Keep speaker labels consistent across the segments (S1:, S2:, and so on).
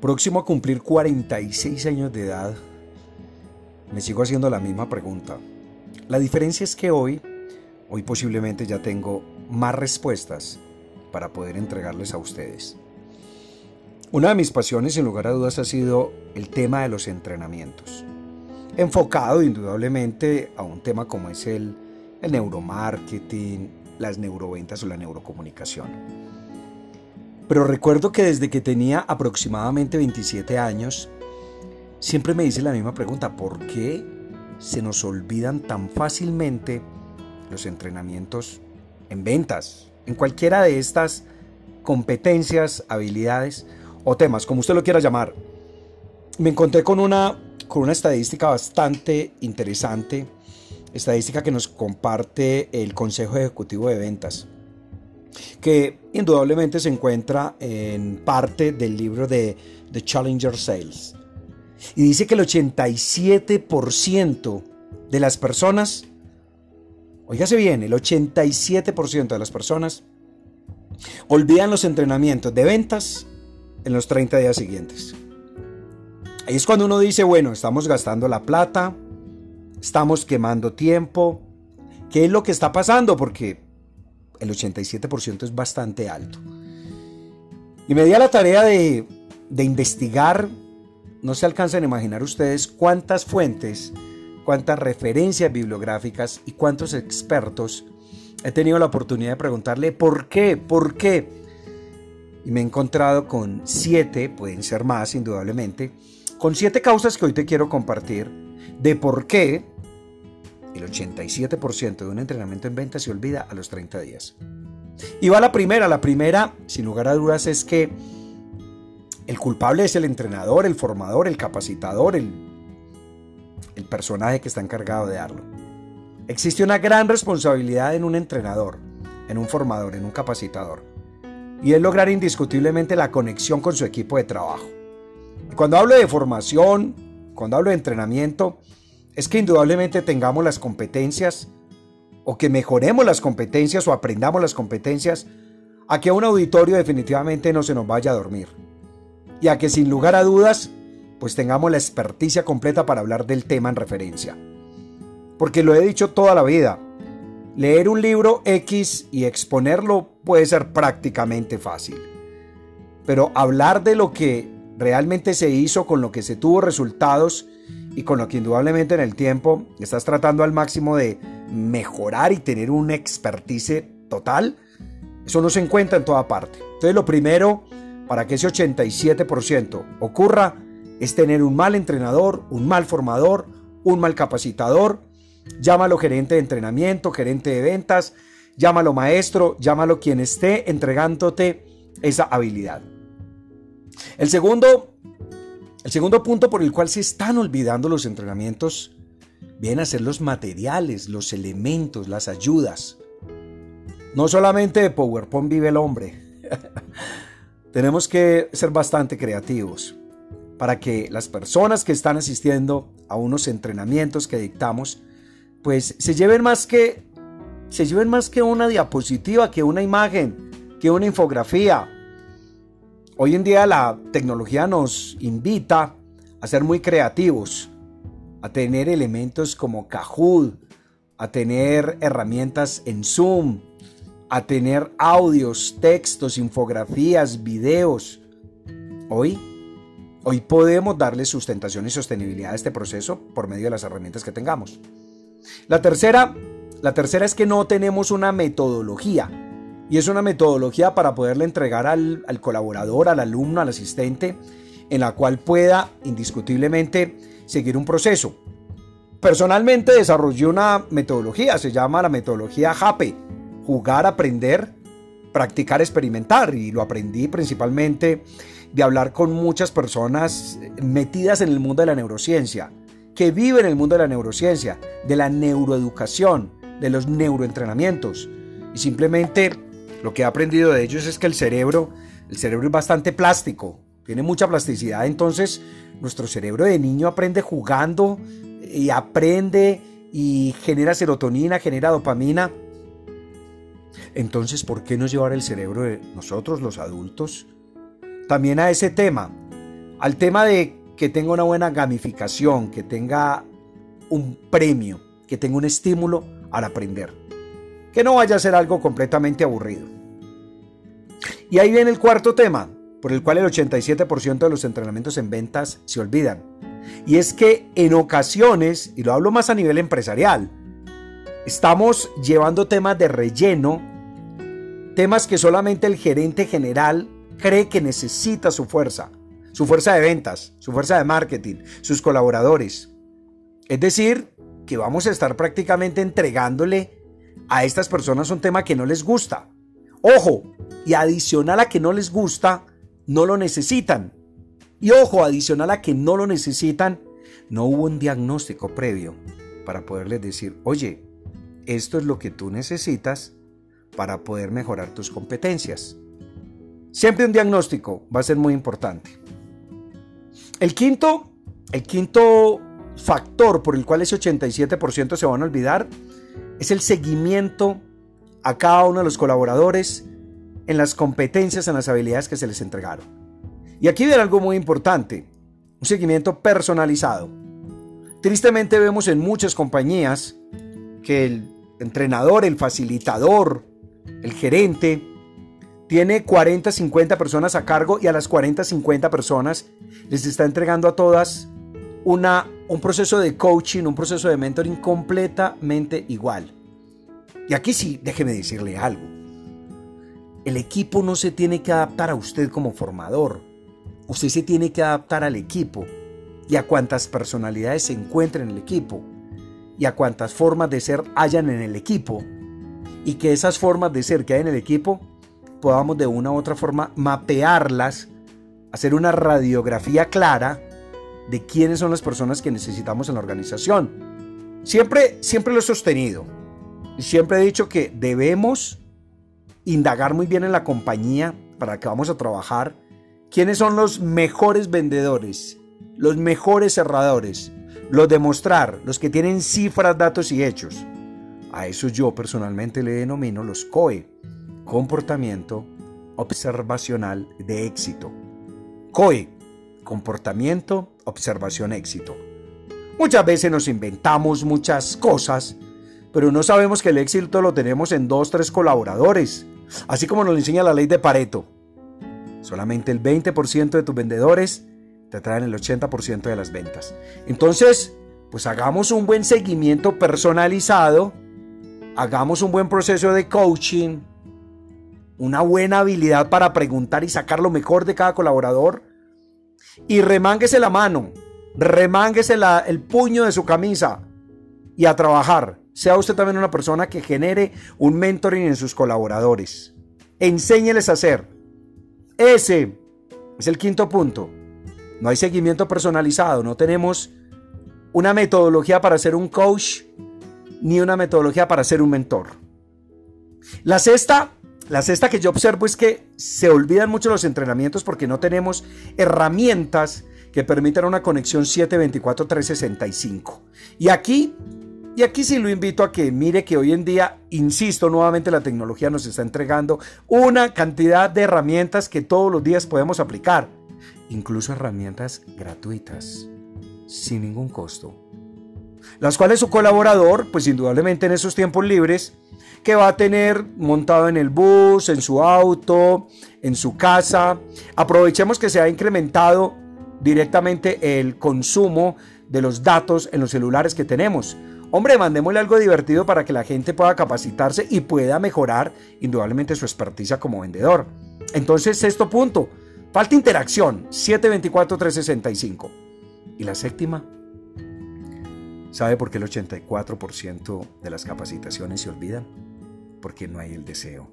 S1: Próximo a cumplir 46 años de edad, me sigo haciendo la misma pregunta. La diferencia es que hoy, hoy posiblemente ya tengo más respuestas para poder entregarles a ustedes. Una de mis pasiones, sin lugar a dudas, ha sido el tema de los entrenamientos. Enfocado indudablemente a un tema como es el, el neuromarketing, las neuroventas o la neurocomunicación. Pero recuerdo que desde que tenía aproximadamente 27 años, siempre me hice la misma pregunta, ¿por qué se nos olvidan tan fácilmente los entrenamientos en ventas, en cualquiera de estas competencias, habilidades o temas, como usted lo quiera llamar? Me encontré con una, con una estadística bastante interesante, estadística que nos comparte el Consejo Ejecutivo de Ventas que indudablemente se encuentra en parte del libro de The Challenger Sales. Y dice que el 87% de las personas, oígase bien, el 87% de las personas olvidan los entrenamientos de ventas en los 30 días siguientes. Ahí es cuando uno dice, bueno, estamos gastando la plata, estamos quemando tiempo, ¿qué es lo que está pasando? Porque el 87% es bastante alto. Y me di a la tarea de, investigar, no se alcanzan a imaginar ustedes cuántas fuentes, cuántas referencias bibliográficas y cuántos expertos he tenido la oportunidad de preguntarle por qué, por qué. Y me he encontrado con siete, pueden ser más indudablemente, con siete causas que hoy te quiero compartir de por qué el 87% de un entrenamiento en venta se olvida a los 30 días. Y va la primera. La primera, sin lugar a dudas, es que el culpable es el entrenador, el formador, el capacitador, el, el personaje que está encargado de darlo. Existe una gran responsabilidad en un entrenador, en un formador, en un capacitador. Y es lograr indiscutiblemente la conexión con su equipo de trabajo. Cuando hablo de formación, cuando hablo de entrenamiento, es que indudablemente tengamos las competencias o que mejoremos las competencias o aprendamos las competencias a que un auditorio definitivamente no se nos vaya a dormir. Y a que sin lugar a dudas, pues tengamos la experticia completa para hablar del tema en referencia. Porque lo he dicho toda la vida, leer un libro X y exponerlo puede ser prácticamente fácil. Pero hablar de lo que realmente se hizo, con lo que se tuvo resultados, y con lo que indudablemente en el tiempo estás tratando al máximo de mejorar y tener una expertise total, eso no se encuentra en toda parte. Entonces lo primero para que ese 87% ocurra es tener un mal entrenador, un mal formador, un mal capacitador, llámalo gerente de entrenamiento, gerente de ventas, llámalo maestro, llámalo quien esté entregándote esa habilidad. El segundo el segundo punto por el cual se están olvidando los entrenamientos vienen a ser los materiales, los elementos, las ayudas. No solamente de PowerPoint vive el hombre. Tenemos que ser bastante creativos para que las personas que están asistiendo a unos entrenamientos que dictamos, pues se lleven más que se lleven más que una diapositiva, que una imagen, que una infografía, Hoy en día la tecnología nos invita a ser muy creativos, a tener elementos como Kahoot, a tener herramientas en Zoom, a tener audios, textos, infografías, videos. Hoy, hoy podemos darle sustentación y sostenibilidad a este proceso por medio de las herramientas que tengamos. La tercera, la tercera es que no tenemos una metodología y es una metodología para poderle entregar al, colaborador, al alumno, al asistente, en la cual pueda indiscutiblemente seguir un proceso. Personalmente desarrollé una metodología, se llama la metodología JAPE, jugar, aprender, practicar, experimentar, y lo aprendí principalmente de hablar con muchas personas metidas en el mundo de la neurociencia, que viven en el mundo de la neurociencia, de la neuroeducación, de los neuroentrenamientos, y simplemente lo que he aprendido de ellos es que el cerebro, el cerebro es bastante plástico, tiene mucha plasticidad, entonces nuestro cerebro de niño aprende jugando y aprende y genera serotonina, genera dopamina. Entonces, ¿por qué no llevar el cerebro de nosotros, los adultos, también a ese tema? al tema de que tenga una buena gamificación, que tenga un premio, que tenga un estímulo al aprender. Que no vaya a ser algo completamente aburrido. Y ahí viene el cuarto tema, por el cual el 87% de los entrenamientos en ventas se olvidan. Y es que en ocasiones, y lo hablo más a nivel empresarial, estamos llevando temas de relleno, temas que solamente el gerente general cree que necesita su fuerza, su fuerza de ventas, su fuerza de marketing, sus colaboradores. Es decir, que vamos a estar prácticamente entregándole a estas personas un tema que no les gusta. Ojo, y adicional a que no les gusta, no lo necesitan. Y ojo, adicional a que no lo necesitan, no hubo un diagnóstico previo para poderles decir, oye, esto es lo que tú necesitas para poder mejorar tus competencias. Siempre un diagnóstico va a ser muy importante. El quinto, el quinto factor por el cual ese 87% se van a olvidar es el seguimiento a cada uno de los colaboradores en las competencias, en las habilidades que se les entregaron. Y aquí viene algo muy importante, un seguimiento personalizado. Tristemente vemos en muchas compañías que el entrenador, el facilitador, el gerente, tiene 40, 50 personas a cargo y a las 40, 50 personas les está entregando a todas una, un proceso de coaching, un proceso de mentoring completamente igual. Y aquí sí, déjeme decirle algo. El equipo no se tiene que adaptar a usted como formador. Usted se tiene que adaptar al equipo y a cuántas personalidades se encuentren en el equipo y a cuántas formas de ser hayan en el equipo y que esas formas de ser que hay en el equipo podamos de una u otra forma mapearlas, hacer una radiografía clara de quiénes son las personas que necesitamos en la organización. Siempre, siempre lo he sostenido siempre he dicho que debemos indagar muy bien en la compañía para que vamos a trabajar, quiénes son los mejores vendedores, los mejores cerradores, los demostrar, los que tienen cifras, datos y hechos. A eso yo personalmente le denomino los COE, comportamiento observacional de éxito. COE, comportamiento, observación, éxito. Muchas veces nos inventamos muchas cosas, pero no sabemos que el éxito lo tenemos en dos, tres colaboradores, Así como nos lo enseña la ley de Pareto. Solamente el 20% de tus vendedores te traen el 80% de las ventas. Entonces, pues hagamos un buen seguimiento personalizado, hagamos un buen proceso de coaching, una buena habilidad para preguntar y sacar lo mejor de cada colaborador y remánguese la mano, remánguese el puño de su camisa y a trabajar. Sea usted también una persona que genere un mentoring en sus colaboradores. Enséñeles a hacer. Ese es el quinto punto. No hay seguimiento personalizado, no tenemos una metodología para ser un coach ni una metodología para ser un mentor. La sexta, la sexta que yo observo es que se olvidan mucho los entrenamientos porque no tenemos herramientas que permitan una conexión 724-365. Y aquí y aquí sí lo invito a que mire que hoy en día, insisto nuevamente, la tecnología nos está entregando una cantidad de herramientas que todos los días podemos aplicar. Incluso herramientas gratuitas, sin ningún costo. Las cuales su colaborador, pues indudablemente en esos tiempos libres, que va a tener montado en el bus, en su auto, en su casa. Aprovechemos que se ha incrementado directamente el consumo de los datos en los celulares que tenemos. Hombre, mandémosle algo divertido para que la gente pueda capacitarse y pueda mejorar indudablemente su experticia como vendedor. Entonces, sexto punto, falta interacción, 724-365. Y la séptima, ¿sabe por qué el 84% de las capacitaciones se olvidan? Porque no hay el deseo.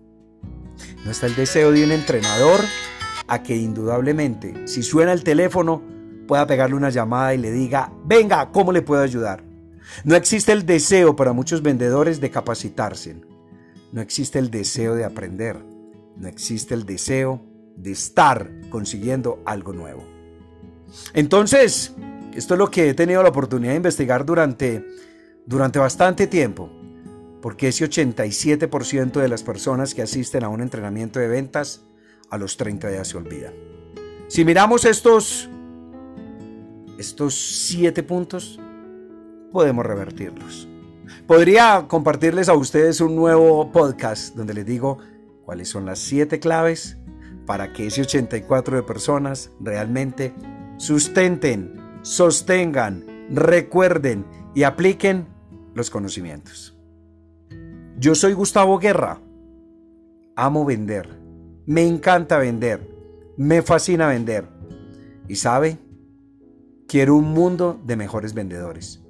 S1: No está el deseo de un entrenador a que indudablemente, si suena el teléfono, pueda pegarle una llamada y le diga, venga, ¿cómo le puedo ayudar? No existe el deseo para muchos vendedores de capacitarse. No existe el deseo de aprender. No existe el deseo de estar consiguiendo algo nuevo. Entonces, esto es lo que he tenido la oportunidad de investigar durante, durante bastante tiempo. Porque ese 87% de las personas que asisten a un entrenamiento de ventas a los 30 días se olvidan. Si miramos estos estos siete puntos, podemos revertirlos. Podría compartirles a ustedes un nuevo podcast donde les digo cuáles son las siete claves para que ese 84 de personas realmente sustenten, sostengan, recuerden y apliquen los conocimientos. Yo soy Gustavo Guerra. Amo vender. Me encanta vender. Me fascina vender. Y sabe, quiero un mundo de mejores vendedores.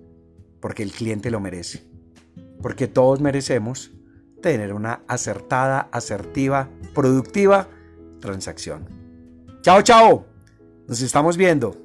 S1: Porque el cliente lo merece. Porque todos merecemos tener una acertada, asertiva, productiva transacción. Chao, chao. Nos estamos viendo.